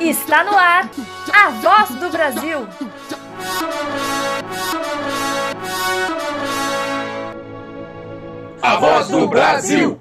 Está no ar a voz do Brasil. A voz do Brasil.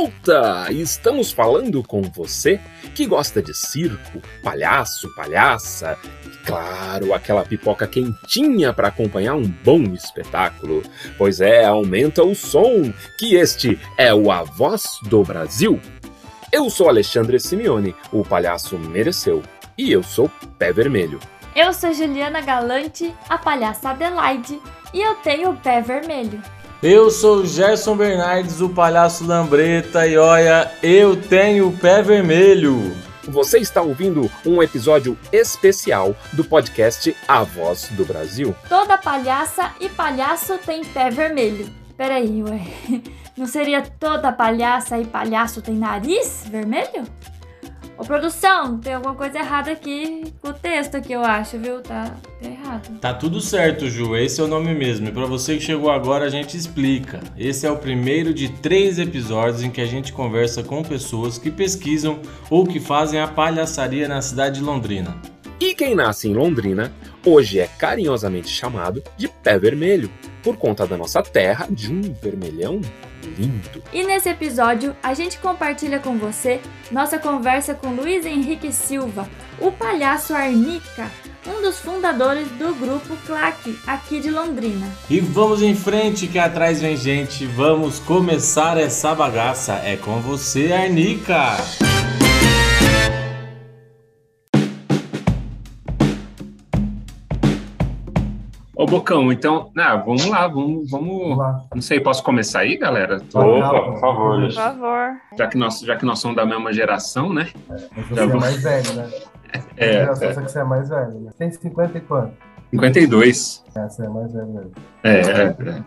Internauta! Estamos falando com você que gosta de circo, palhaço, palhaça, e claro, aquela pipoca quentinha para acompanhar um bom espetáculo. Pois é, aumenta o som, que este é o A Voz do Brasil. Eu sou Alexandre Simeone, o palhaço mereceu, e eu sou Pé Vermelho. Eu sou Juliana Galante, a palhaça Adelaide, e eu tenho o pé vermelho. Eu sou Gerson Bernardes, o palhaço Lambreta, e olha, eu tenho o pé vermelho. Você está ouvindo um episódio especial do podcast A Voz do Brasil. Toda palhaça e palhaço tem pé vermelho. Peraí, ué. Não seria toda palhaça e palhaço tem nariz vermelho? Ô, produção, tem alguma coisa errada aqui com o texto aqui, eu acho, viu? Tá, tá errado. Tá tudo certo, Ju. Esse é o nome mesmo. E pra você que chegou agora, a gente explica. Esse é o primeiro de três episódios em que a gente conversa com pessoas que pesquisam ou que fazem a palhaçaria na cidade de Londrina. E quem nasce em Londrina, hoje é carinhosamente chamado de pé vermelho, por conta da nossa terra de um vermelhão lindo. E nesse episódio, a gente compartilha com você nossa conversa com Luiz Henrique Silva, o palhaço Arnica, um dos fundadores do grupo Claque, aqui de Londrina. E vamos em frente que atrás vem gente. Vamos começar essa bagaça. É com você, Arnica. Ô Bocão, então, ah, vamos lá, vamos, vamos, Vamos lá. não sei, posso começar aí, galera? Tô- Opa, por favor. Por favor. já que nós, já que nós somos da mesma geração, né? Mas você Já é vou- mais velho, né? É, É, só que você é mais velho, né? Tem 50 e quanto? 52. É, você é mais velho mesmo. É, é, é.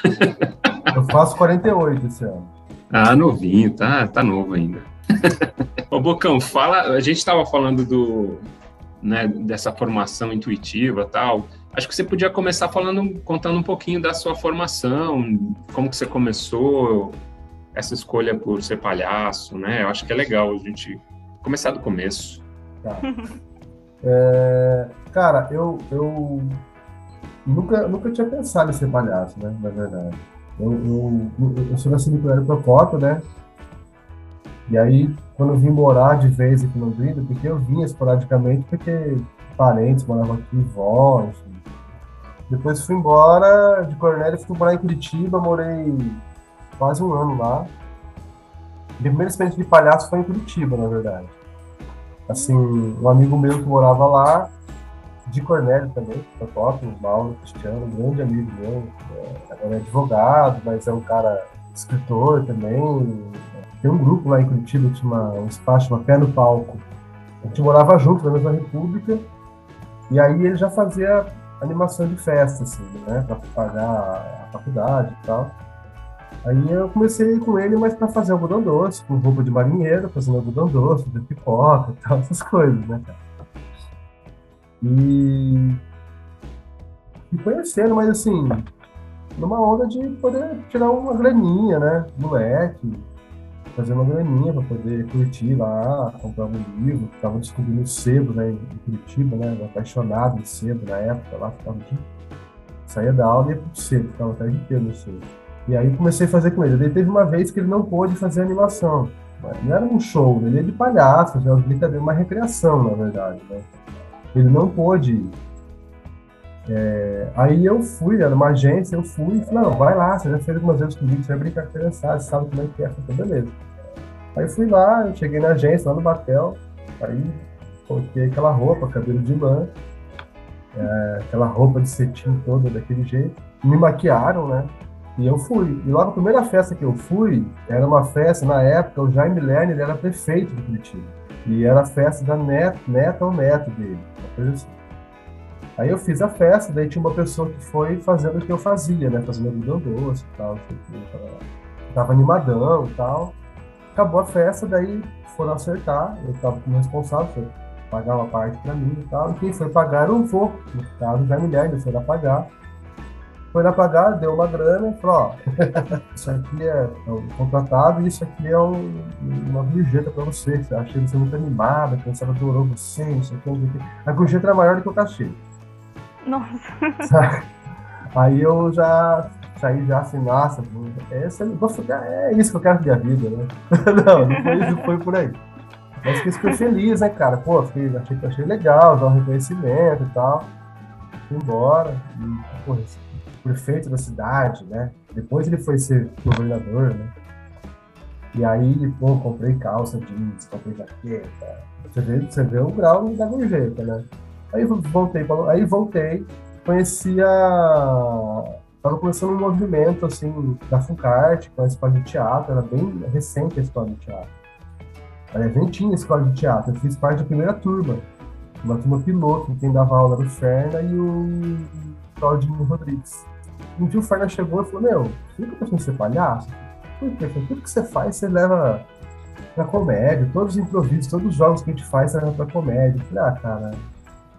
Eu faço 48 esse ano. Ah, novinho, tá, tá novo ainda. Ô Bocão, fala, a gente estava falando do, né, dessa formação intuitiva, tal. Acho que você podia começar falando, contando um pouquinho da sua formação, como que você começou essa escolha por ser palhaço, né? Eu acho que é legal a gente começar do começo. Tá. É, cara, eu, eu nunca, nunca tinha pensado em ser palhaço, né? Na verdade. Eu, eu, eu sou nascido no Colégio Procópio, né? E aí, quando eu vim morar de vez aqui no Londrina, porque eu vinha esporadicamente, porque parentes moravam aqui, vó, enfim. Depois fui embora de Cornélio, fui morar em Curitiba, morei quase um ano lá. Minha primeira experiência de palhaço foi em Curitiba, na verdade. Assim, um amigo meu que morava lá, de Cornélio também, Procópio, Mauro Cristiano, um grande amigo meu, é, agora é advogado, mas é um cara escritor também. Tem um grupo lá em Curitiba que chama um espaço chama Pé no Palco. A gente morava junto na mesma república, e aí ele já fazia animação de festa, assim, né, para pagar a faculdade e tal. Aí eu comecei com ele, mas para fazer algodão doce, com roupa de marinheiro, fazendo algodão doce, fazendo pipoca e tal, essas coisas, né, cara? E. E conhecendo, mas assim, numa onda de poder tirar uma graninha, né? Moleque, fazer uma graninha para poder curtir lá, comprar um livro. Tava descobrindo sebo, né? Em Curitiba, né? Apaixonado em sebo na época lá, ficava aqui. Saía da aula e ia pro sebo, ficava a tarde inteira no sebo. E aí comecei a fazer com ele. Daí teve uma vez que ele não pôde fazer animação. Não era um show, ele é de palhaço, era uma brincadeira, uma recreação, na verdade, né? Ele não pôde. É, aí eu fui, era uma agência, eu fui e falei, não, vai lá, você já fez algumas vezes comigo, você vai brincar com a criançada, sabe como é que é, falei, beleza. Aí fui lá, eu cheguei na agência, lá no Batel, aí coloquei aquela roupa, cabelo de lã, é, aquela roupa de cetim toda daquele jeito, me maquiaram, né? E eu fui. E logo a primeira festa que eu fui, era uma festa, na época, o Jaime Lerner ele era prefeito de Curitiba. E era a festa da net, neta ou neto dele, uma coisa assim. Aí eu fiz a festa, daí tinha uma pessoa que foi fazendo o que eu fazia, né? Fazendo algodão doce e tal. não Tava animadão e tal. Acabou a festa, daí foram acertar, eu estava como responsável, foi pagar uma parte para mim e tal, e quem foi pagar era o vô, no caso, já mulher, ele foi lá pagar. Foi lá pagar, deu uma grana e falou, ó, isso aqui é, é um contratado e isso aqui é um, uma gorjeta para você. Você achei você muito animada, que você adorou você, isso aqui, isso aqui. A gorjeta era maior do que o cachê. Nossa. Aí eu já saí já assim, nossa, esse, é isso que eu quero da minha vida, né? não, não foi, não foi por aí. Mas fiquei feliz, né, cara? Pô, fiquei, achei, achei legal, dar um reconhecimento e tal. Fui embora. E, pô, prefeito da cidade, né? Depois ele foi ser governador, né? E aí, pô, comprei calça jeans, comprei jaqueta. Você vê, você vê o grau da gorjeta, né? Aí voltei, aí voltei, conheci a... Tava começando um movimento, assim, da Funcart, com a escola de teatro, era bem recente a escola de teatro. Aliás, nem tinha escola de teatro, eu fiz parte da primeira turma, uma turma piloto, quem dava aula era o Ferna e o Claudinho Rodrigues. Um dia o Ferna chegou e falou, meu, você nunca pensou em ser palhaço? Por quê? Tudo que você faz, você leva pra comédia, todos os improvisos, todos os jogos que a gente faz, você leva pra comédia. Eu falei, ah, cara,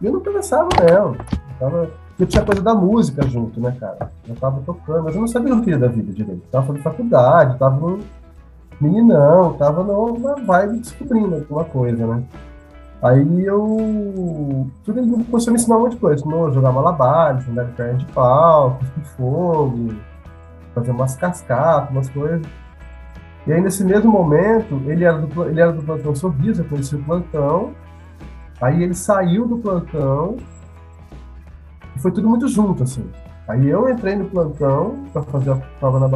eu não pensava não. Eu, tava... eu tinha coisa da música junto, né, cara? Eu tava tocando, mas eu não sabia o que queria da vida direito. Tava fazendo faculdade, tava no meninão, tava numa vibe descobrindo alguma coisa, né? Aí eu. Tudo ele começou a me ensinar um monte de coisa. Ensinou jogar malabares, andar de perna de pau, cuspir fogo, fazer umas cascatas, umas coisas. E aí, nesse mesmo momento, ele era do, ele era do plantão Sorriso, eu conheci o plantão. Aí ele saiu do plantão foi tudo muito junto, assim. Aí eu entrei no plantão para fazer a prova na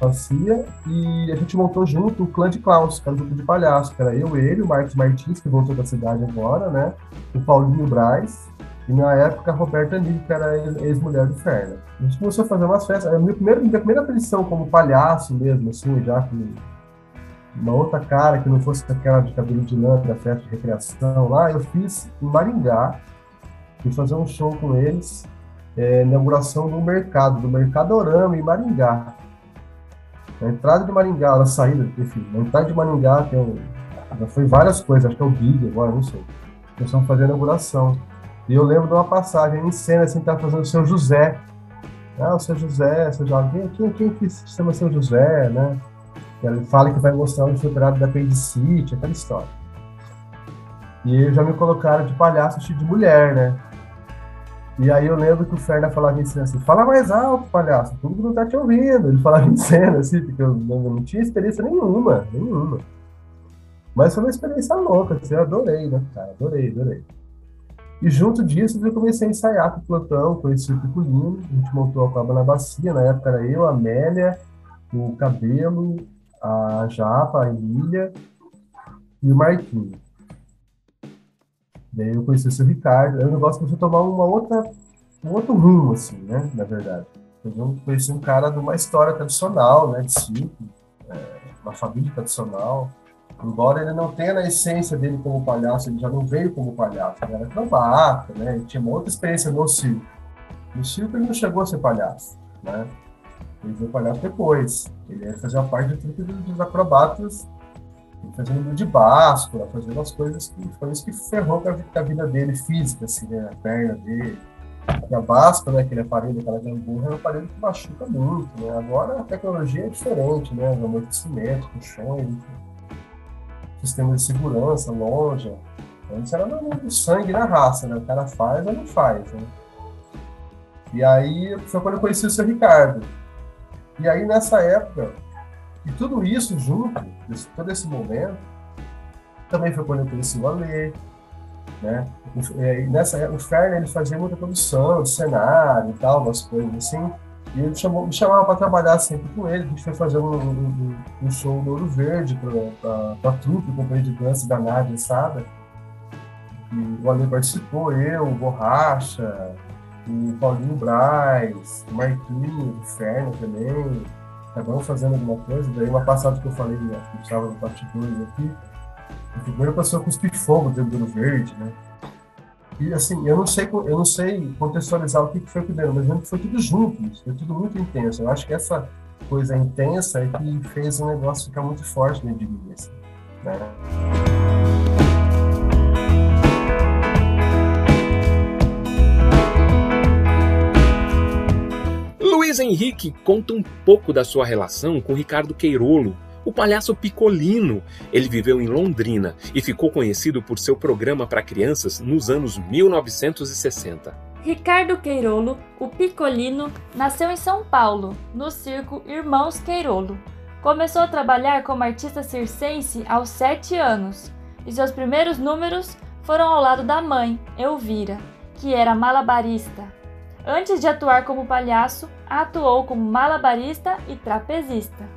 Bacia e a gente montou junto o clã de Klaus, que era um grupo de palhaço, que era eu, ele, o Marcos Martins, que voltou da cidade agora, né? O Paulinho Braz, e na época a Roberta Nigri, que era ex-mulher do Ferna. A gente começou a fazer umas festas. A minha primeira, minha primeira aparição como palhaço mesmo, assim, já com uma outra cara que não fosse aquela de cabelo de lã da festa de recreação lá, eu fiz em Maringá. Fui fazer um show com eles, é, inauguração do mercado, do Mercadorama em Maringá. Na entrada de Maringá, na saída, enfim, na entrada de Maringá tem um, já foi várias coisas, acho que é o Big agora, não sei. Eles fazendo a inauguração. E eu lembro de uma passagem em cena, assim, tá fazendo o seu José. Ah, o seu José, seu José, quem, quem que se chama seu José, né? Ele fala que vai mostrar o infiltrado da apendicite, aquela história. E já me colocaram de palhaço de mulher, né? E aí eu lembro que o Ferna falava em cena assim, fala mais alto, palhaço, tudo que não tá te ouvindo. Ele falava em cena, assim, porque eu não, tinha experiência nenhuma, nenhuma. Mas foi uma experiência louca, assim, eu adorei, né, cara? Adorei, adorei. E junto disso, eu comecei a ensaiar com o plantão, conheci o Picolino, a gente montou a Cobra na Bacia, na época era eu, a Amélia, o Cabelo, a Japa, a Emília e o Marquinhos. Daí eu conheci o seu Ricardo. Aí o negócio começou a tomar uma outra, um outro rumo, assim, né? Na verdade. Eu conheci um cara de uma história tradicional, né? De circo, é, uma família tradicional. Embora ele não tenha na essência dele como palhaço, ele já não veio como palhaço. Ele era acrobata, né? Ele tinha uma outra experiência no circo. No circo ele não chegou a ser palhaço, né? Ele veio palhaço depois. Ele ia fazer a parte do truque dos acrobatas fazendo de báscula, fazendo as coisas que foi isso que ferrou com a, vida dele física, assim, né? A perna dele. E a báscula, né, aquele aparelho, aquela gangorra, é um aparelho que machuca muito, né? Agora a tecnologia é diferente, né? Os amortecimentos, colchões, sistemas de segurança, loja. Antes era no sangue na raça, né? O cara faz ou não faz, né? E aí foi quando eu conheci o seu Ricardo. E aí nessa época, e tudo isso junto, todo esse momento, também foi quando eu conheci o Alê, né? Nessa o Ferner ele fazia muita produção, cenário e tal, umas coisas assim. E ele chamou, me chamava para trabalhar sempre com ele. A gente foi fazer um, um, um show do Ouro Verde para a trupe, companhia de dança da Nádia Sada. E o Ale participou, eu, o Borracha, o Paulinho Braz, o Marquinhos, o Ferner também cada um fazendo alguma coisa. Daí uma passada que eu falei, né, que estava no parte 2 aqui, o primeiro passou com os fogo dentro do verde, né? E assim, eu não sei, eu não sei contextualizar o que foi que deu, mas foi tudo junto, foi tudo muito intenso. Eu acho que essa coisa intensa é que fez o negócio ficar muito forte dentro de mim, assim, né? Luiz Henrique conta um pouco da sua relação com Ricardo Queirolo, o palhaço Picolino. Ele viveu em Londrina e ficou conhecido por seu programa para crianças nos anos 1960. Ricardo Queirolo, o Picolino, nasceu em São Paulo, no circo Irmãos Queirolo. Começou a trabalhar como artista circense aos 7 anos e seus primeiros números foram ao lado da mãe, Elvira, que era malabarista. Antes de atuar como palhaço, atuou como malabarista e trapezista.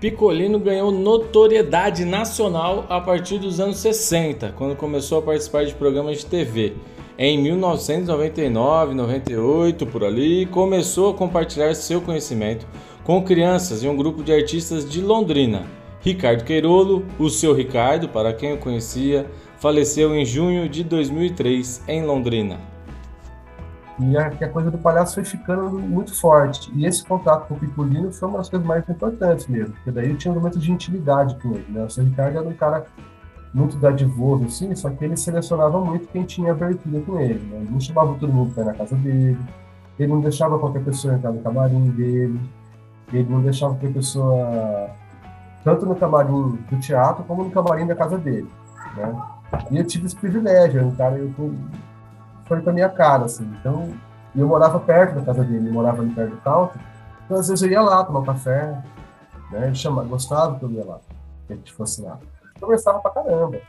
Picolino ganhou notoriedade nacional a partir dos anos 60, quando começou a participar de programas de TV. Em 1999, 98 por ali, começou a compartilhar seu conhecimento com crianças e um grupo de artistas de Londrina. Ricardo Queirolo, o seu Ricardo, para quem o conhecia, faleceu em junho de 2003 em Londrina. E a, a coisa do palhaço foi ficando muito forte. E esse contato com o Picolino foi uma das coisas mais importantes mesmo, porque daí eu tinha um momento de intimidade com ele. Né? O seu Ricardo era um cara muito dadivoso, assim, só que ele selecionava muito quem tinha abertura com ele. Né? Ele não chamava todo mundo para ir na casa dele, ele não deixava qualquer pessoa entrar no camarim dele, ele não deixava qualquer pessoa, tanto no camarim do teatro como no camarim da casa dele. Né? E eu tive esse privilégio, um cara, eu, foi com a minha cara, assim. Então, eu morava perto da casa dele, ele morava ali perto do country, então às vezes eu ia lá tomar café, né? Ele gostava que eu ia lá, que a gente fosse lá conversava pra caramba.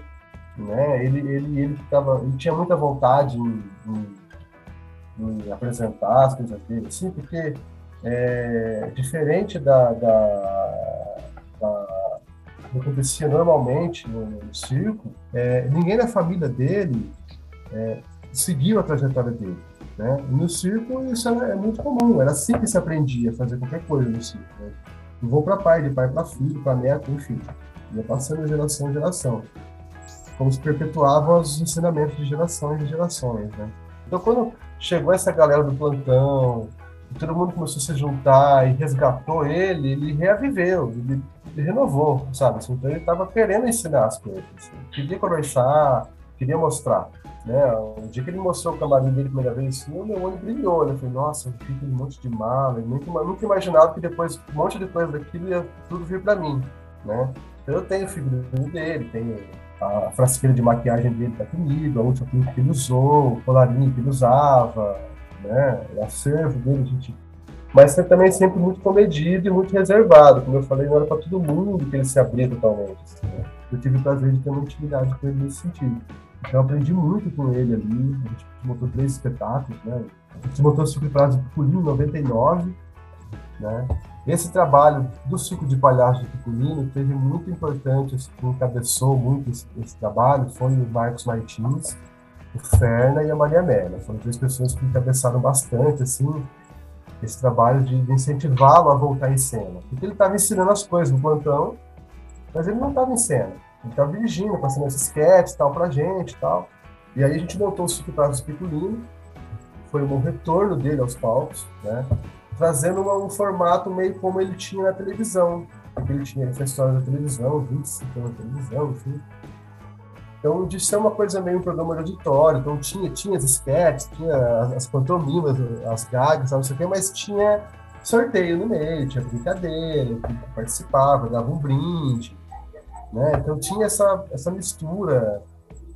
Né? Ele, ele, ele, ficava, ele tinha muita vontade em, em, em apresentar as coisas dele, assim, porque é, diferente da, da, da, que acontecia normalmente no, no circo, é, ninguém na família dele é, seguiu a trajetória dele. Né? no circo isso é muito comum, era assim que se aprendia a fazer qualquer coisa no circo. Né? vou para pai, de pai para filho, para neto, enfim ia passando de geração em geração. Como se perpetuavam os ensinamentos de gerações em gerações, né? Então, quando chegou essa galera do plantão, todo mundo começou a se juntar e resgatou ele, ele reaviveu, ele, ele renovou, sabe? Assim, então, ele estava querendo ensinar as coisas, assim, queria conversar, queria mostrar. Né? O dia que ele mostrou o camarim dele pela primeira vez, assim, o meu olho brilhou. Né? Eu falei, nossa, fica um monte de mala. Eu nunca, nunca imaginava que depois, um monte depois daquilo, ia tudo vir para mim. Né? Eu tenho figurino dele, tenho a frasqueira de maquiagem dele tá comigo, a última que ele usou, o colarinho que ele usava, né? O acervo dele, a gente. Mas também sempre muito comedido e muito reservado. Como eu falei, não era para todo mundo que ele se abria totalmente. Assim, né? Eu tive o prazer de ter uma intimidade com ele nesse sentido. Então eu aprendi muito com ele ali. A gente montou três espetáculos, né? A gente montou o Ciclo Prazo do Pulinho em 99, né? Esse trabalho do ciclo de palhaço de Picolino teve muito importante, quem encabeçou muito esse, esse, trabalho foi o Marcos Martins, o Ferna e a Maria Amélia. Foram três pessoas que encabeçaram bastante assim, esse trabalho de, de incentivá-lo a voltar em cena. Porque ele estava ensinando as coisas no plantão, mas ele não estava em cena. Ele estava dirigindo, passando esses sketches tal para gente tal. E aí a gente montou o ciclo de Picolino, foi um retorno dele aos palcos, né? trazendo um, um formato meio como ele tinha na televisão. Porque ele tinha história da televisão, 25 anos na televisão, enfim. Então, de ser uma coisa meio um programa de auditório, então tinha, tinha as sketches, tinha as pantomimas, as gags, não sei o quê, mas tinha sorteio no meio, tinha brincadeira, participava, dava um brinde, né? Então tinha essa, essa mistura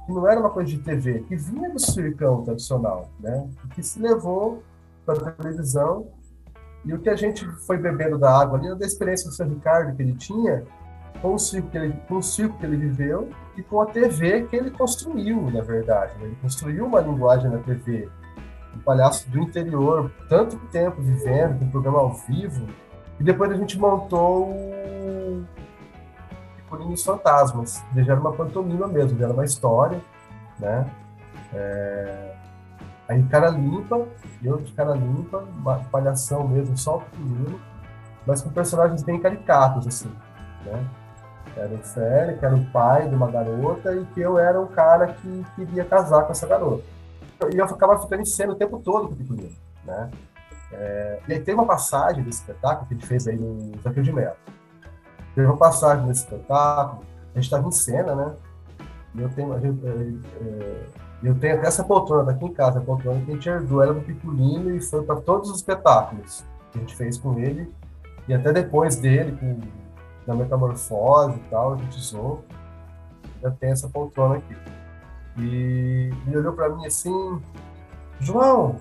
que não era uma coisa de TV, que vinha do circão tradicional, né? Que se levou para a televisão e o que a gente foi bebendo da água ali, da experiência do seu Ricardo que ele tinha, com o circo que ele, com o circo que ele viveu e com a TV que ele construiu, na verdade. Né? Ele construiu uma linguagem na TV. Um palhaço do interior, tanto tempo vivendo, com um programa ao vivo. E depois a gente montou o Picolinhos Fantasmas. Já era uma pantomima mesmo, já era uma história, né? É... Aí cara limpa, eu de cara limpa, palhação mesmo, só o pequenino, mas com personagens bem caricatos, assim, né? Era o Félix, que era o pai de uma garota, e que eu era um cara que queria casar com essa garota. E eu ficava ficando em cena o tempo todo com o pequenino, né? É, e aí tem uma passagem desse espetáculo que a gente fez aí no Zaqueu de Melo. Teve uma passagem desse espetáculo, a gente estava em cena, né? E eu tenho, gente, é, eu tenho até essa poltrona daqui em casa, a poltrona que a gente herdou ela do Picolino e foi para todos os espetáculos que a gente fez com ele. E até depois dele, com, na metamorfose e tal, a gente usou. Já tem essa poltrona aqui. E ele olhou para mim assim, João!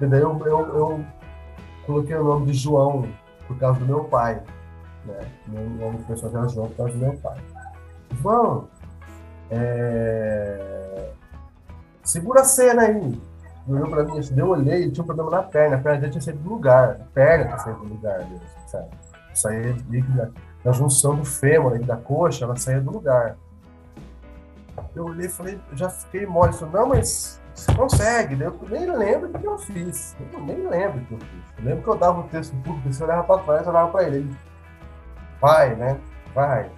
E daí eu, eu, eu, coloquei o nome de João por causa do meu pai. Né? Meu nome do personagem era João por causa do meu pai. João, é... segura a cena aí. Ele olhou pra mim assim, eu olhei, ele tinha um problema na perna, a perna dele tinha saído do lugar, a perna tinha saído do lugar dele, sabe? Saía da, junção do fêmur, da coxa, ela saía do lugar. Eu olhei e falei, já fiquei mole. Falei, não, mas você consegue. Eu nem lembro o que eu fiz. Eu nem lembro o que eu fiz. Eu lembro que eu dava o texto público, você olhava para trás, eu olhava para ele. Vai, né? Vai.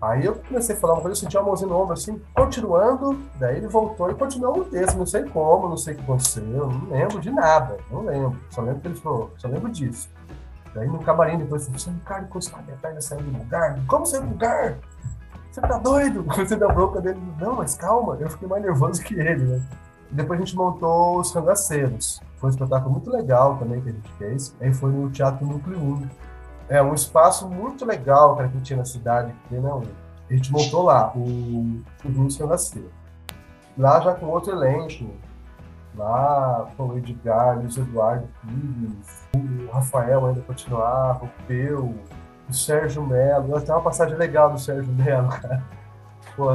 Aí eu comecei a falar uma coisa, eu senti uma mãozinha no ombro assim, continuando, daí ele voltou e continuou o texto, não sei como, não sei o que aconteceu, não lembro de nada, não lembro, só lembro que ele falou, só lembro disso. Daí no camarim depois, você, Ricardo, encostar minha perna saindo do lugar, como saiu do lugar? Você tá doido? Você da bronca dele, não, mas calma, eu fiquei mais nervoso que ele, né? Depois a gente montou os cangaceiros. Foi um espetáculo muito legal também que a gente fez. Aí foi no Teatro Núcleo 1. É um espaço muito legal cara, que tinha na cidade. Que, né, a gente montou lá o, o Cangaceiro. Lá já com outro elenco. Lá com o Edgar, Luiz Eduardo Pires, o Rafael ainda continuava, o Peu, o Sérgio Melo. Tem uma passagem legal do Sérgio Melo, cara. Pô,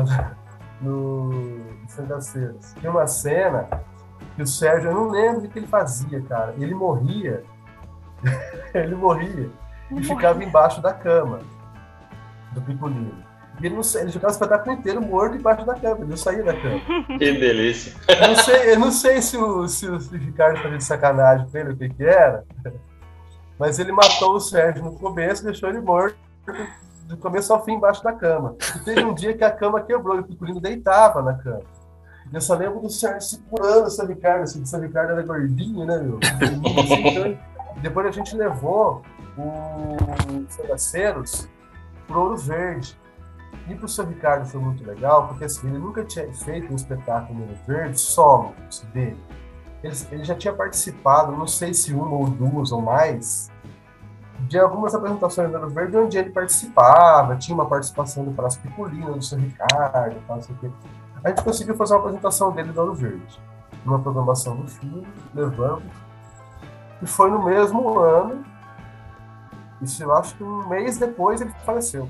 no Sangaceiros. Tem uma cena que o Sérgio, eu não lembro o que ele fazia, cara. Ele morria. ele morria e ficava embaixo da cama do Picolino. E ele, não, ele ficava o espetáculo inteiro morto embaixo da cama, ele não saía da cama. Que delícia. Eu não sei, eu não sei se, o, se, o, Ricardo fazia de sacanagem com ele, o que que era, mas ele matou o Sérgio no começo e deixou ele morto do começo ao fim embaixo da cama. E teve um dia que a cama quebrou e o Picolino deitava na cama. E eu só lembro do Sérgio segurando o São Ricardo, assim, o São Ricardo era gordinho, né, meu? E depois a gente levou os Sagaceiros pro Ouro Verde. E pro São Ricardo foi muito legal, porque assim, ele nunca tinha feito um espetáculo no Ouro Verde solo dele. Ele, ele já tinha participado, não sei se uma ou duas ou mais, de algumas apresentações do Ouro Verde onde ele participava, tinha uma participação do Praça Picolino, do São Ricardo, tal, o quê. A gente conseguiu fazer uma apresentação dele do Ouro Verde, numa programação do filme, levando. E foi no mesmo ano, isso eu acho que um mês depois ele faleceu.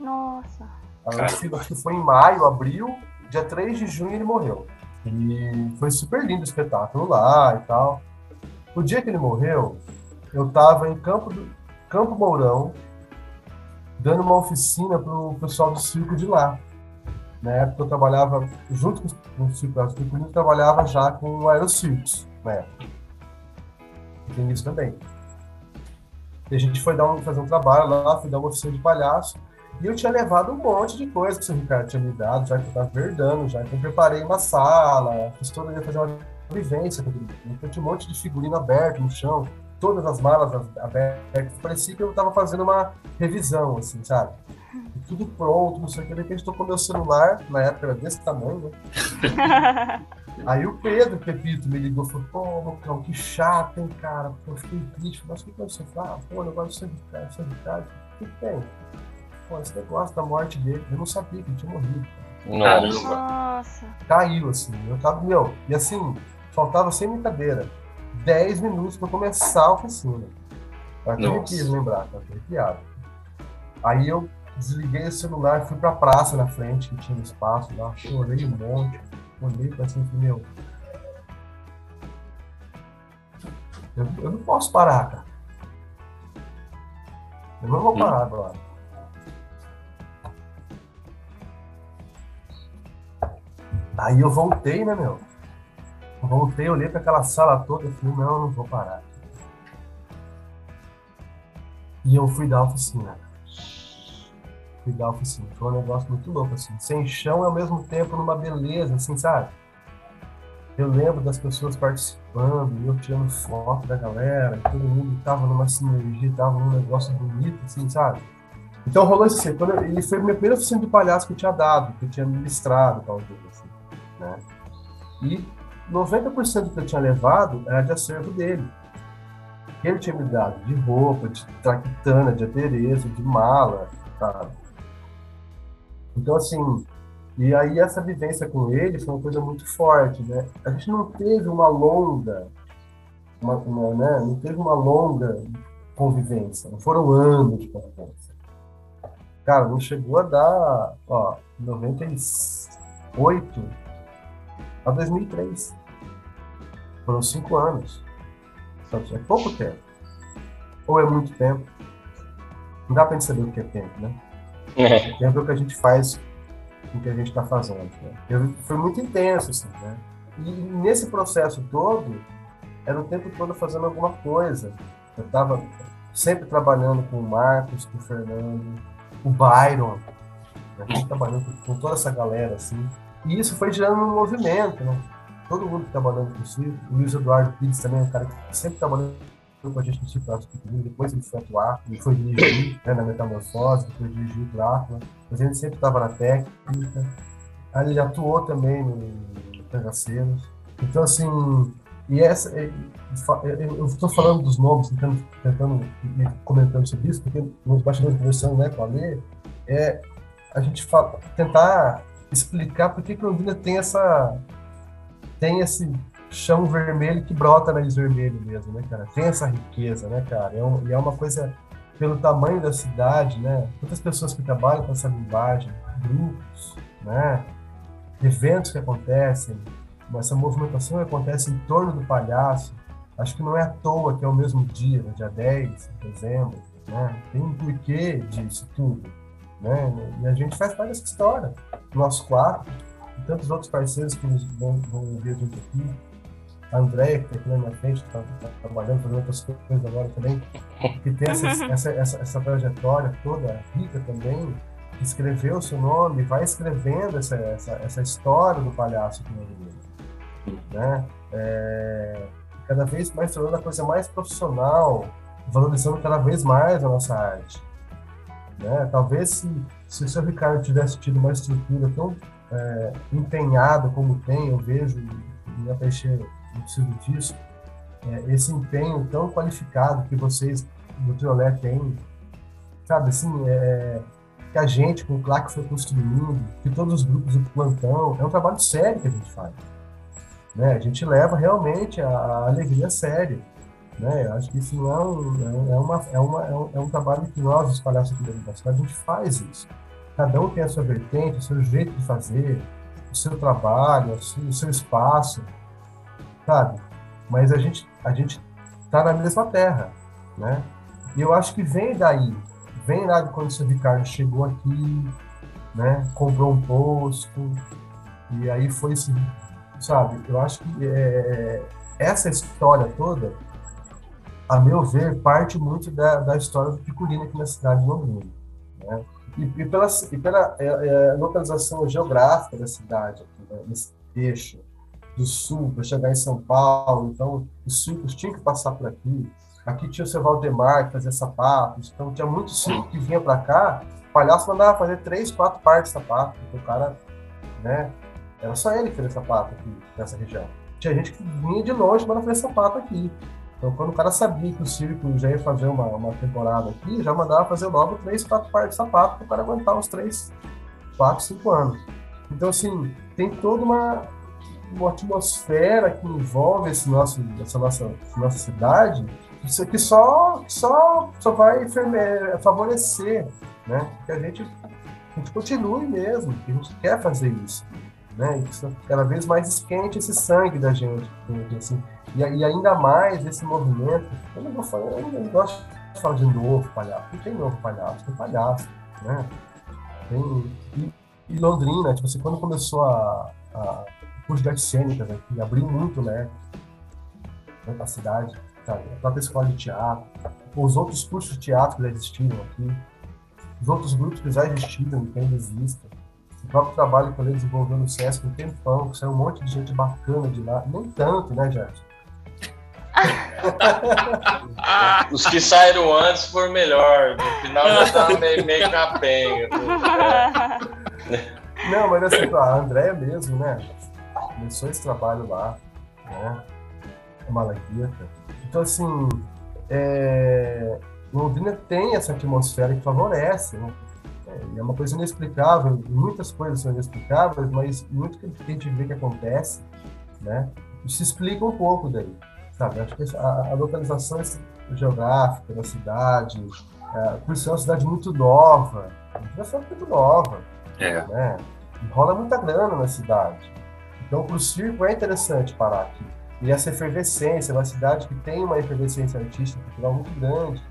Nossa. Acho que foi em maio, abril, dia 3 de junho ele morreu. E foi super lindo o espetáculo lá e tal. O dia que ele morreu, eu estava em Campo, do, Campo Mourão, dando uma oficina para o pessoal do circo de lá. Na época eu trabalhava, junto com o circo, eu trabalhava já com aerocircos, na época. Tem isso também. E a gente foi dar um, fazer um trabalho lá, fui dar uma oficina de palhaço. E eu tinha levado um monte de coisa que o Ricardo tinha me dado, já que eu estava verdando, já que eu preparei uma sala, fiz toda, ia fazer uma vivência. Então tinha um monte de figurino aberto no chão, todas as malas abertas. Parecia que eu estava fazendo uma revisão, assim, sabe? E tudo pronto, não sei o que. De repente tocou meu celular, na época era desse tamanho, né? Aí o Pedro Pepito me ligou e falou, pô, Lucão, que chato, hein, cara? Pô, eu fiquei triste. Mas o que você fala? Pô, o negócio do Ricardo, seu Ricardo, o que tem? Pô, esse negócio da morte dele, eu não sabia que ele tinha morrido. Nossa. Caiu, assim. Eu tava, meu, e assim, faltava sem brincadeira. 10 minutos pra começar a oficina. Eu até quis lembrar, tá arrepiado. Aí eu desliguei o celular, fui pra praça na frente, que tinha espaço lá, chorei um monte, olhei e falei, meu. Eu, eu não posso parar, cara. Eu não vou parar agora. Aí eu voltei, né, meu? Voltei, olhei para aquela sala toda e falei, não, eu não vou parar. E eu fui dar oficina. Fui dar oficina. Foi um negócio muito louco, assim. Sem chão e ao mesmo tempo numa beleza, assim, sabe? eu lembro das pessoas participando, eu tirando foto da galera, todo mundo tava numa sinergia, tava num negócio bonito, assim, sabe? Então rolou isso assim, quando ele foi a minha primeira oficina de palhaço que eu tinha dado, que eu tinha ministrado, talvez, assim, né? E 90% do que eu tinha levado era de acervo dele. Ele tinha me dado de roupa, de traquitana, de adereço, de mala, sabe? Então, assim, e aí essa vivência com ele foi uma coisa muito forte, né? A gente não teve uma longa, uma, uma, né? não teve uma longa convivência, não foram anos de convivência. Cara, não chegou a dar, ó, 98 a 2003. Foram cinco anos. É pouco tempo. Ou é muito tempo. Não dá pra gente saber o que é tempo, né? É. Tempo é o que a gente faz o que a gente está fazendo. Né? Eu, foi muito intenso, assim, né? E nesse processo todo, era o tempo todo fazendo alguma coisa. Eu estava sempre trabalhando com o Marcos, com o Fernando, o Byron, né? trabalhando com, toda essa galera, assim. E isso foi gerando um movimento, né? Todo mundo trabalhando com isso. O Luiz Eduardo Pires também é um cara que sempre trabalhando com a gente no Pequenino, depois ele foi atuar, ele foi dirigir né, na Metamorfose, depois dirigiu o Drácula, mas ele sempre estava na técnica. Aí ele atuou também no, Cangaceiros. Então, assim, e essa, eu estou falando dos nomes, tentando, tentando comentando sobre isso, porque nos bastidores conversando né, com a Lê, é a gente fala, tentar explicar por que, que Londrina tem essa tem esse chão vermelho que brota nariz vermelho mesmo, né, cara? Tem essa riqueza, né, cara? É um, e é uma coisa pelo tamanho da cidade, né? Quantas pessoas que trabalham com essa linguagem, grupos, né? Eventos que acontecem, essa movimentação que acontece em torno do palhaço. Acho que não é à toa que é o mesmo dia, no dia 10 de dezembro, né? Tem um porquê disso tudo, né? E a gente faz parte dessa história. Nós quatro, e tantos outros parceiros que vão, vão ver junto aqui, a Andréia, que está aqui na minha frente, está tá trabalhando, fazendo outras coisas agora também, que tem essa, essa, essa, essa, trajetória toda rica também, que escreveu o seu nome, vai escrevendo essa, essa, essa história do palhaço que nós né? É, cada vez mais tornando a coisa mais profissional, valorizando cada vez mais a nossa arte. Né? Talvez se, se o seu Ricardo tivesse tido uma estrutura tão é, empenhada como tem, eu vejo minha Teixeira no preciso disso, é, esse empenho tão qualificado que vocês do Triolé têm, sabe, assim, é, que a gente com o CLAC foi construindo, que todos os grupos do plantão, é um trabalho sério que a gente faz. Né? A gente leva realmente a, a alegria a sério. Né? Eu acho que isso não é um, é, uma, é, uma, é, um, é um trabalho que nós, os palhaços aqui da universidade, a gente faz isso. Cada um tem a sua vertente, o seu jeito de fazer, o seu trabalho, o seu espaço sabe? Mas a gente a gente está na mesma terra, né? E eu acho que vem daí, vem lá de quando o seu Ricardo chegou aqui, né? Comprou um posto e aí foi se, sabe? Eu acho que é, essa história toda, a meu ver, parte muito da, da história do Piculino aqui na cidade de Londrina, né? E, e pela, e pela é, é, localização geográfica da cidade, aqui, né? nesse eixo, do sul para chegar em São Paulo, então os circos tinham que passar por aqui. Aqui tinha o seu Valdemar que fazia sapatos, então tinha muito circo que vinha para cá. O palhaço mandava fazer três, quatro partes de sapato, porque o cara, né? Era só ele que fazia sapato aqui nessa região. Tinha gente que vinha de longe para fazer sapato aqui. Então, quando o cara sabia que o circo já ia fazer uma, uma temporada aqui, já mandava fazer logo três, quatro partes de sapato para o cara aguentar uns três, quatro, cinco anos. Então, assim, tem toda uma, uma atmosfera que envolve esse nosso, essa nossa, nossa cidade que só, só, só vai favorecer né? que a gente, a gente continue mesmo, que a gente quer fazer isso. Né? E cada vez mais esquente esse sangue da gente. Assim. E, e ainda mais esse movimento. Eu não vou falar, eu não gosto de falar de novo palhaço. Não tem novo palhaço, tem palhaço. Né? Tem, e, e Londrina, tipo assim, quando começou a, a curso de artes cênicas aqui, abriu muito né, na cidade, sabe? a própria escola de teatro, os outros cursos de teatro que já existiam aqui, os outros grupos que já existiam e que ainda existem. próprio trabalho que eu desenvolveu no SESC um tempão, que saiu um monte de gente bacana de lá. Nem tanto, né, Gerson? Os que saíram antes foram melhor. No final já tava meio, meio capenga. Não, mas assim, a Andréia mesmo, né? Começou esse trabalho lá, né? A Malagueta. Então, assim, é... Londrina tem essa atmosfera que favorece, né? É, é uma coisa inexplicável, muitas coisas são inexplicáveis, mas muito que a gente vê que acontece, né? Se explica um pouco daí, sabe? Acho que a, a localização geográfica da cidade, é, por ser uma cidade muito nova, uma cidade muito nova, é. né? rola muita grana na cidade. Então, para o circo é interessante parar aqui. E essa efervescência, uma cidade que tem uma efervescência artística cultural muito grande,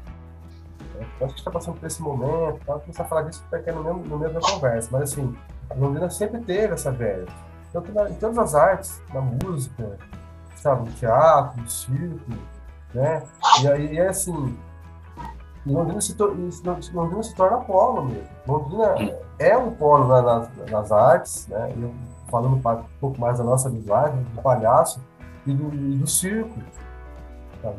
eu acho que está passando por esse momento, tá? começar a falar disso porque é no mesmo, no mesmo conversa, mas assim, a Londrina sempre teve essa velha. Tanto na, em todas as artes, na música, sabe, no teatro, no circo, né? E aí é assim, Londrina se, Londrina se torna polo mesmo. Londrina é um polo na, nas, nas artes, né? Eu, falando um pouco mais da nossa linguagem, do palhaço e do, e do circo.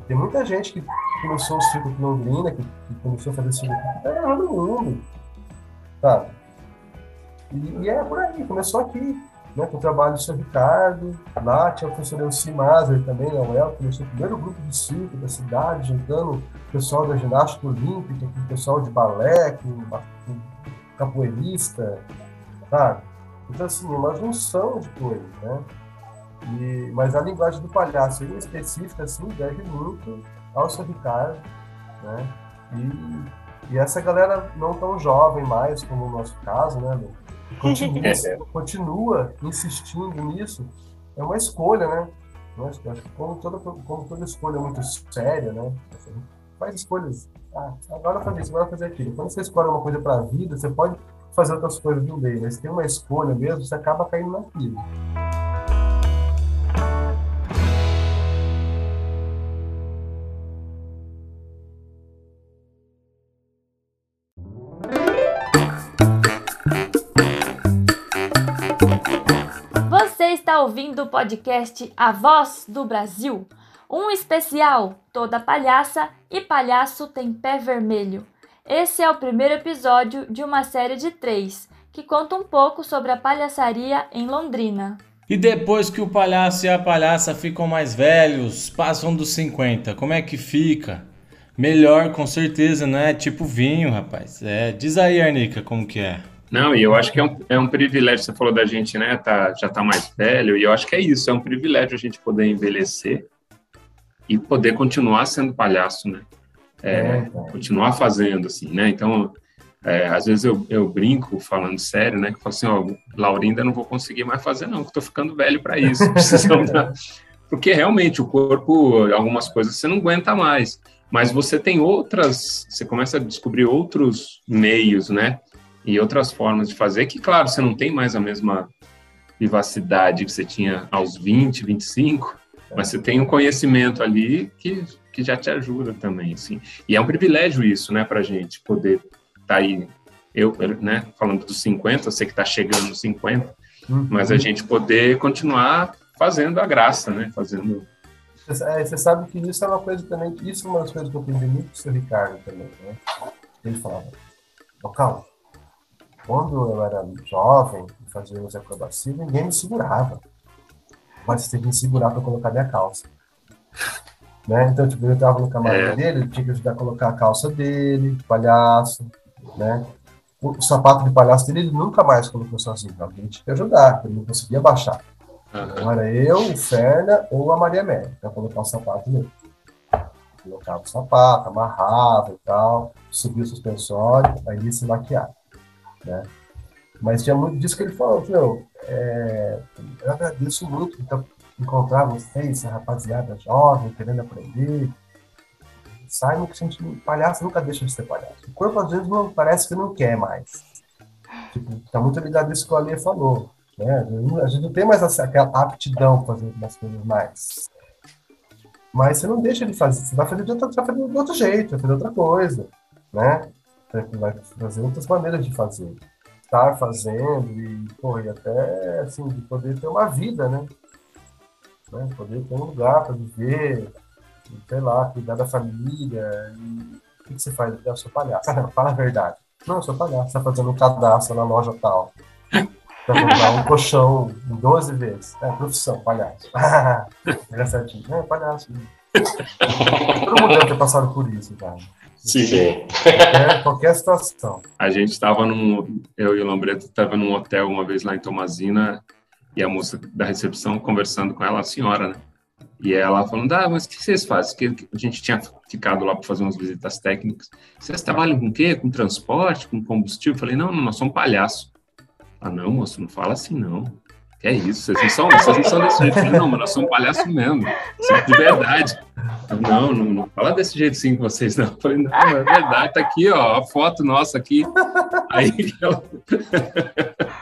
Tem muita gente que começou o circo de Londrina, que, que, começou a fazer circo que está ganhando o mundo. Sabe? E, e, é por aí, começou aqui, né, com o trabalho do seu Ricardo, lá tinha o professor Elci Mazer também, na UEL, começou o primeiro grupo de circo da cidade, juntando o pessoal da ginástica olímpica, com o pessoal de balé, com o capoeirista, sabe? Então, assim, uma junção de coisas, né? E, mas a linguagem do palhaço, em específico, assim, deve muito ao seu Ricardo, né? E, e essa galera não tão jovem mais, como no nosso caso, né, Continua, continua insistindo nisso. É uma escolha, né? Como toda, como toda escolha muito séria, né? Faz escolhas. Ah, agora fazer isso, agora fazer aquilo. Quando você escolhe uma coisa para a vida, você pode fazer outras coisas do meio, mas tem uma escolha mesmo, você acaba caindo naquilo. Você está ouvindo o podcast A Voz do Brasil, um especial Toda Palhaça e Palhaço tem Pé Vermelho. Esse é o primeiro episódio de uma série de três que conta um pouco sobre a palhaçaria em Londrina. E depois que o palhaço e a palhaça ficam mais velhos, passam dos 50, como é que fica? Melhor, com certeza, não é tipo vinho, rapaz. É, diz aí, Arnica, como que é? Não, e eu acho que é um, é um privilégio, você falou da gente, né, tá, já tá mais velho, e eu acho que é isso, é um privilégio a gente poder envelhecer e poder continuar sendo palhaço, né? É, é, continuar fazendo, assim, né? Então, é, às vezes eu, eu brinco falando sério, né? Que eu falo assim, ó, Laurinda não vou conseguir mais fazer, não, que tô ficando velho para isso. Porque realmente o corpo, algumas coisas você não aguenta mais. Mas você tem outras, você começa a descobrir outros meios, né? E outras formas de fazer, que, claro, você não tem mais a mesma vivacidade que você tinha aos 20, 25, mas você tem um conhecimento ali que que já te ajuda também, assim. E é um privilégio isso, né, para gente poder estar tá aí, eu, né, falando dos 50, eu sei que está chegando nos 50, uhum. mas a gente poder continuar fazendo a graça, né, fazendo... É, você sabe que isso é uma coisa também, isso é uma das coisas que eu aprendi muito com o seu Ricardo também, né? Ele falava, calma, quando eu era jovem, fazia os acrobacias, ninguém me segurava. Mas você tem que me segurar para colocar minha calça. Né? Então, tipo, eu tava no camarim é. dele, tinha que ajudar a colocar a calça dele, palhaço, né? O, o, sapato de palhaço dele, ele nunca mais colocou sozinho, alguém tinha que ajudar, ele não conseguia baixar. Uhum. Então, era eu, o Ferna ou a Maria Média para colocar o sapato nele. Colocava o sapato, amarrava e tal, subia o suspensório, aí ia se maquiar, né? Mas tinha muito disso que ele falou, meu, é, eu agradeço muito, então, encontrar vocês, essa rapaziada jovem, querendo aprender. Saibam que a gente, palhaço nunca deixa de ser palhaço. O corpo às vezes não parece que não quer mais. Tipo, tá muito ligado isso que o Alê falou. Né? A gente não tem mais essa, aquela aptidão para fazer umas coisas mais. Mas você não deixa de fazer, você vai fazer de, outra, vai fazer de outro jeito, vai fazer outra coisa, né? Vai fazer outras maneiras de fazer. Estar fazendo e, pô, e até, assim, de poder ter uma vida, né? né? Poder ter um lugar para viver, sei lá, cuidar da família. E... O que, que você faz? Eu sou palhaço. fala a verdade. Não, eu sou palhaço. Você tá fazendo um cadastro na loja tal. Pra comprar um colchão 12 vezes. É, profissão, palhaço. Engraçadinho. É, palhaço. Todo mundo deve ter passado por isso, cara. Sim. Qualquer, qualquer situação. A gente estava num. Eu e o Lambreto estava num hotel uma vez lá em Tomazina e a moça da recepção conversando com ela, a senhora, né? E ela falando, ah, mas o que vocês fazem? Que a gente tinha ficado lá para fazer umas visitas técnicas. Vocês trabalham com o quê? Com transporte, com combustível? Eu falei, não, não, nós somos palhaço. Ah, não, moço, não fala assim, não. Que é isso? Vocês não são, vocês não são desse jeito. Falei, não, mas nós somos palhaço mesmo. De verdade. Não, não, não fala desse jeito sim com vocês, não. Eu falei, não, é verdade, tá aqui, ó, a foto nossa aqui. Aí ela.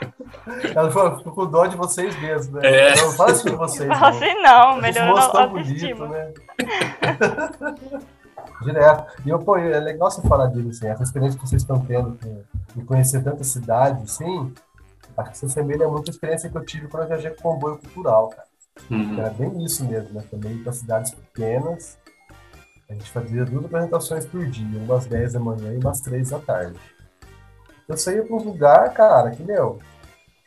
Ela falou, fico com dó de vocês mesmo, né? É. Não fala assim com vocês. Não fala assim não, moço a tão bonito, né? Direto. E eu, pô, é legal você falar disso, assim, essa experiência que vocês estão tendo com- de conhecer tanta cidade, assim, acho que se assemelha muito à experiência que eu tive quando eu viajei com comboio cultural, cara. Uhum. Era bem isso mesmo, né? Também para cidades pequenas, a gente fazia duas apresentações por dia, umas 10 da manhã e umas 3 da tarde. Eu saía para um lugar, cara, que, meu,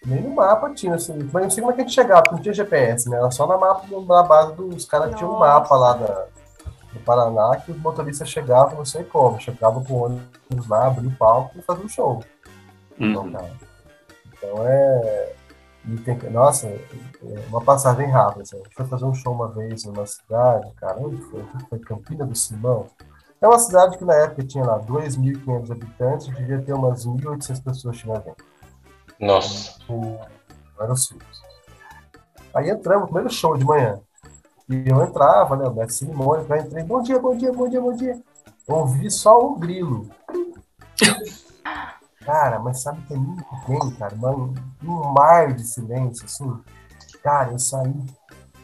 nem no mapa tinha, assim, mas não sei como é que a gente chegava, porque não tinha GPS, né? Era só na, mapa, na base dos caras tinham um mapa lá da, do Paraná que os motoristas chegavam, não sei como, chegavam com o ônibus lá, abriam o palco e faziam um show. Então, Uhum. cara, então é. nossa, é uma passagem rápida. Assim. A gente foi fazer um show uma vez numa cidade, cara, onde foi? Foi Campina do Simão. É uma cidade que na época tinha lá 2.500 habitantes, devia ter umas 1.800 pessoas evento. Nossa. com Aerocircus. Aí entramos, primeiro show de manhã. E eu entrava, né? O mestre cerimônia, eu entrei, bom dia, bom dia, bom dia, bom dia. Ouvi só um grilo. Cara, mas sabe que é ninguém, cara? Mano, um mar de silêncio, assim. Cara, eu saí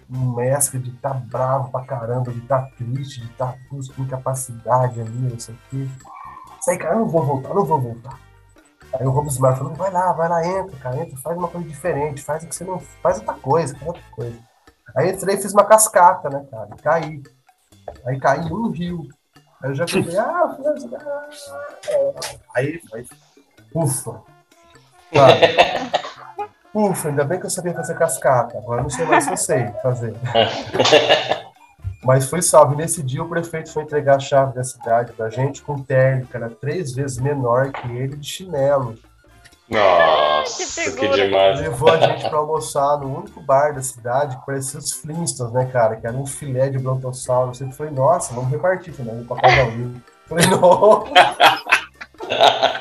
um mestre de estar bravo pra caramba, de estar triste, de estar com incapacidade ali, não sei o quê. Saí, cara, eu não vou voltar, não vou voltar. Aí o Robson Mar falou, vai lá, vai lá, entra, cara, entra, faz uma coisa diferente, faz o que você não faz outra coisa, faz outra coisa. Aí entrei e fiz uma cascata, né, cara, e caí. Aí caí um rio. Aí eu já falei, ah, ah, é. aí, aí, ufa. Cara, ufa, ainda bem que eu sabia fazer cascata, agora não sei mais se eu sei fazer. Mas foi salvo. E nesse dia o prefeito foi entregar a chave da cidade pra gente com terno, que era três vezes menor que ele de chinelo. Nossa, Que que, demais. Levou a gente pra almoçar no único bar da cidade, que parecia os Flintstones, né, cara? Que era um filé de brontossauro. Você foi, nossa, vamos repartir também pra cada um. Falei, não.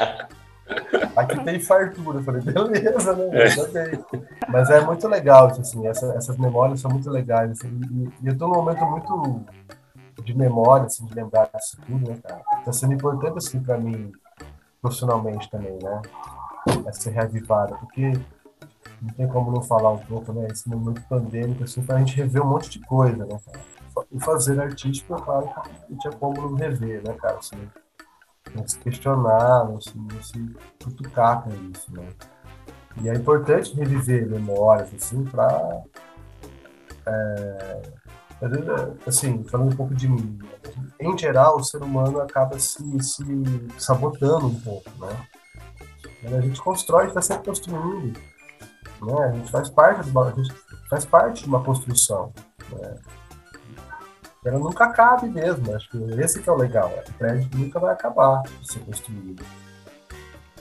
Aqui tem fartura. Eu falei, beleza, né? Bem. Mas é muito legal, assim, essa- essas memórias são muito legais. assim, e, e eu tô num momento muito de memória, assim, de lembrar disso tudo, né, cara? Tá sendo importante, assim, pra mim, profissionalmente também, né? Essa reavivada, porque não tem como não falar um pouco, né? Esse momento pandêmico, assim, pra gente rever um monte de coisa, né, cara? O fazer artístico, é claro, que não tinha como não rever, né, cara? Assim, não se questionar, não se, não se cutucar com isso, né? E é importante reviver memórias, assim, pra... é, é, assim, falando um pouco de mim, em geral, o ser humano acaba se, se sabotando um pouco, né? A gente constrói, está sempre construindo, né? A gente faz parte de uma, faz parte de uma construção, né? Ela nunca acabe mesmo, acho que esse que é o legal, o prédio nunca vai acabar de ser construído.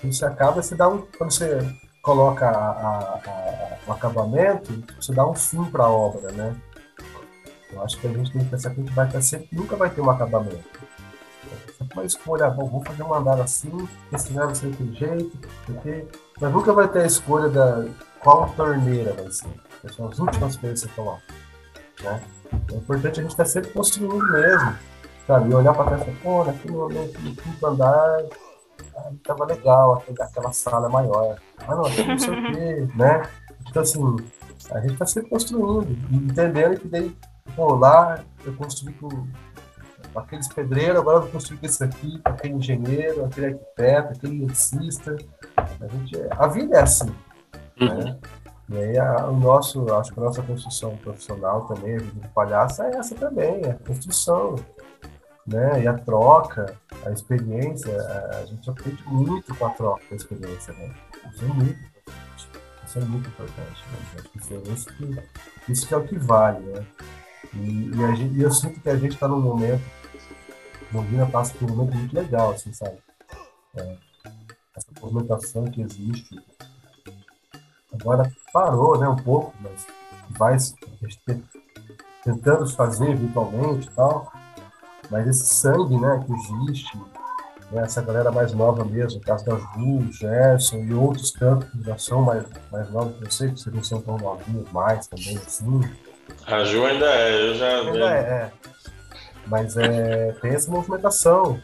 Quando você acaba, você dá um, quando você coloca a- a- a- o acabamento, você dá um fim para a obra, né? Eu acho que a gente tem que pensar que a gente vai nunca vai ter um acabamento. É uma escolha, bom, vou fazer um andar assim, esse lugar vai ser jeito, porque, mas nunca vai ter a escolha da qual torneira vai ser. São as últimas coisas que você coloca. Né? É importante a gente estar sempre construindo mesmo, sabe? E olhar para trás e falar, pô, aqui no, no, quinto andar ah, tava legal, aquela sala é maior. Ah, não, não sei o quê, né? Então, assim, a gente está sempre construindo, entendendo que daí, pô, lá eu construí com aqueles pedreiros, agora eu vou construir isso aqui, aquele engenheiro, aquele arquiteto, aquele eletricista. A, gente, a vida é assim. Né? E aí a, o nosso, acho que a nossa construção profissional também, do palhaço é essa também, é a construção, né? E a troca, a experiência, a, a gente aprende muito com a troca da experiência, né? Isso é muito importante. Isso é muito importante, né? É isso que, isso que é o que vale, né? E, e, gente, e eu sinto que a gente está num momento, Londrina passa por um momento muito legal, assim, sabe? É, essa movimentação que existe agora parou, né, um pouco, mas vai tentando fazer virtualmente e tal. Mas esse sangue, né, que existe, né, essa galera mais nova mesmo, no caso da Ju, Gerson e outros campos que já são mais, mais novos, eu sei que vocês não são tão novinhos mais também, assim. A Ju ainda é, eu já... Ainda é, é. Mas é, tem essa movimentação,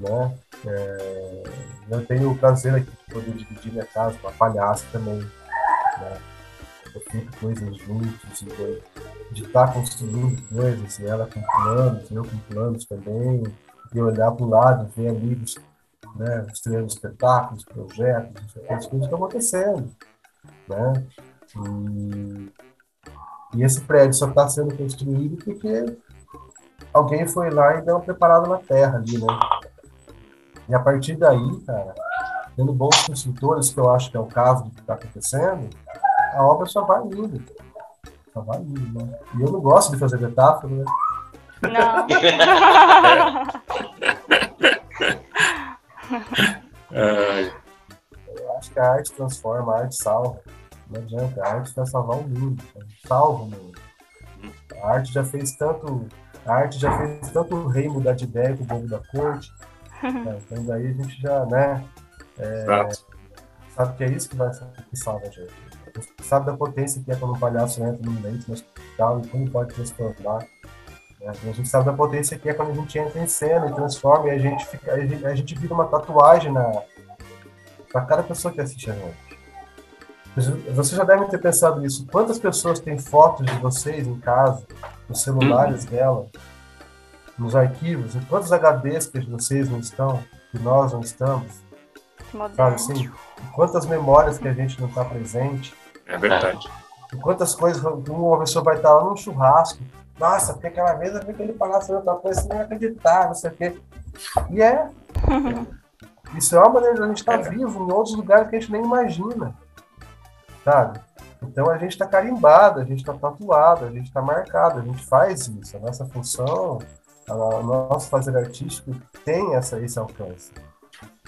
né? É, eu tenho o prazer aqui de poder dividir minha casa com a palhaça também, né? Coisas juntos, de, de estar tá construindo coisas, e ela com planos, eu com planos também, e olhar para o lado, ver amigos, né, estreando espetáculos, projetos, as coisas estão acontecendo, né? E, e esse prédio só está sendo construído porque alguém foi lá e deu uma preparada na terra ali, né? E a partir daí, cara, tendo bons consultores, que eu acho que é o caso do que está acontecendo, a obra só vai indo. Só vai indo, né? E eu não gosto de fazer metáfora, né? Não. eu acho que a arte transforma, a arte salva. Não adianta, a arte vai salvar o mundo, salva o mundo. A arte já fez tanto, a arte já fez tanto o rei mudar de ideia com o bobo da corte. Né? Então daí a gente já, né? É, sabe que é isso que vai que salva a gente. Sabe da potência que é quando um palhaço entra no leite no hospital e como pode transformar. Né? A gente sabe da potência que é quando a gente entra em cena e transforma e a gente, fica, a gente, a gente vira uma tatuagem na para cada pessoa que assiste a gente. Você já deve ter pensado nisso. Quantas pessoas têm fotos de vocês em casa, nos celulares uhum. dela, nos arquivos? Em quantos HDs que vocês não estão, que nós não estamos? Sabe assim? Quantas memórias que a gente não está presente? É verdade. E quantas coisas uma pessoa vai estar lá num churrasco. Nossa, porque aquela vez eu vi que ele falasse outra coisa, você nem acreditar, não sei o quê. E é. Isso é uma maneira de a gente estar tá é. vivo em outros lugares que a gente nem imagina sabe? Então a gente está carimbado, a gente está tatuado, a gente está marcado, a gente faz isso. A nossa função, o nosso fazer artístico tem essa, esse alcance.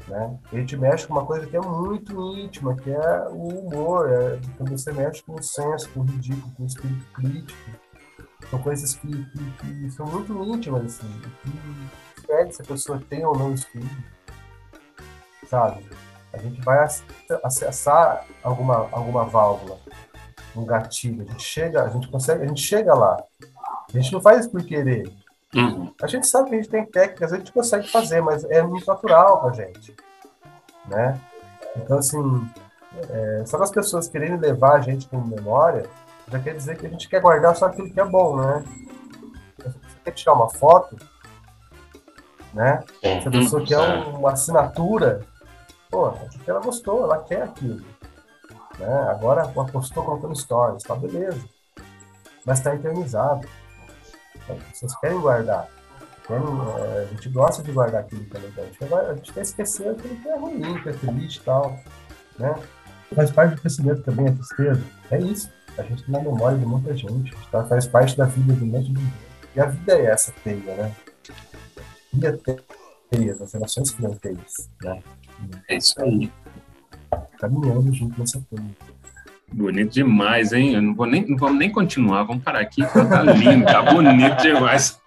Né? A gente mexe com uma coisa que é muito íntima, que é o humor, é quando você mexe com o senso, com o ridículo, com o espírito crítico. São coisas que, que, que são muito íntimas, assim, que pede se a pessoa tem ou não espírito, sabe? a gente vai acessar alguma, alguma válvula, um gatilho. A gente chega, a gente consegue, a gente chega lá. A gente não faz por querer. Uhum. A gente sabe que a gente tem técnicas, a gente consegue fazer, mas é muito natural pra gente, né? Então, assim, é, só as pessoas querendo levar a gente com memória, já quer dizer que a gente quer guardar só aquilo que é bom, né? Você quer tirar uma foto, né? Se a pessoa quer uma assinatura, Pô, ela gostou, ela quer aquilo. Né? Agora apostou colocando stories, tá beleza. Mas está eternizado. Então, vocês querem guardar. Querem, é, a gente gosta de guardar aquilo que é legal. A gente, vai, a gente quer esquecer aquilo que é ruim, que é triste e tal. Né? Faz parte do crescimento também, a tristeza. É isso. A gente tem na memória de muita gente. Tá? Faz parte da vida de um monte de gente. E a vida é essa teia, né? Cria teias, as relações criam teias. Né? É isso aí. Caminhando junto nessa coisa. Bonito demais, hein? Eu não vou nem, não vamos nem continuar, vamos parar aqui, tá lindo, tá bonito demais.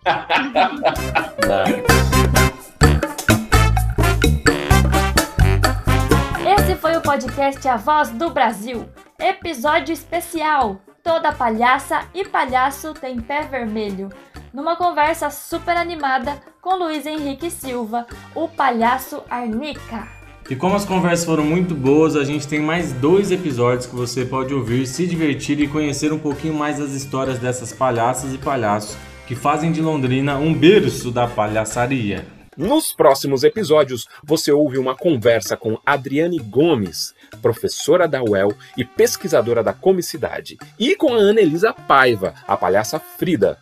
Esse foi o podcast A Voz do Brasil, episódio especial. Toda palhaça e palhaço tem pé vermelho. Numa conversa super animada com Luiz Henrique Silva, o palhaço Arnica. E como as conversas foram muito boas, a gente tem mais dois episódios que você pode ouvir, se divertir e conhecer um pouquinho mais das histórias dessas palhaças e palhaços que fazem de Londrina um berço da palhaçaria. Nos próximos episódios, você ouve uma conversa com Adriane Gomes, professora da UEL e pesquisadora da comicidade, e com a Anelisa Paiva, a palhaça Frida.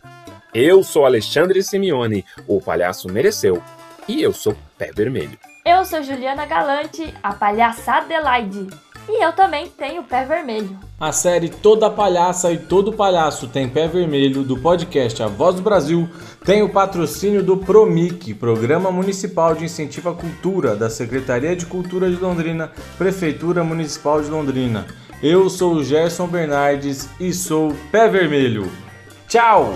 Eu sou Alexandre Simeone, o palhaço mereceu, e eu sou Pé Vermelho. Eu sou Juliana Galante, a palhaça Adelaide. E eu também tenho pé vermelho. A série Toda Palhaça e Todo Palhaço tem pé vermelho do podcast A Voz do Brasil tem o patrocínio do Promic, Programa Municipal de Incentivo à Cultura da Secretaria de Cultura de Londrina, Prefeitura Municipal de Londrina. Eu sou o Gerson Bernardes e sou pé vermelho. Tchau!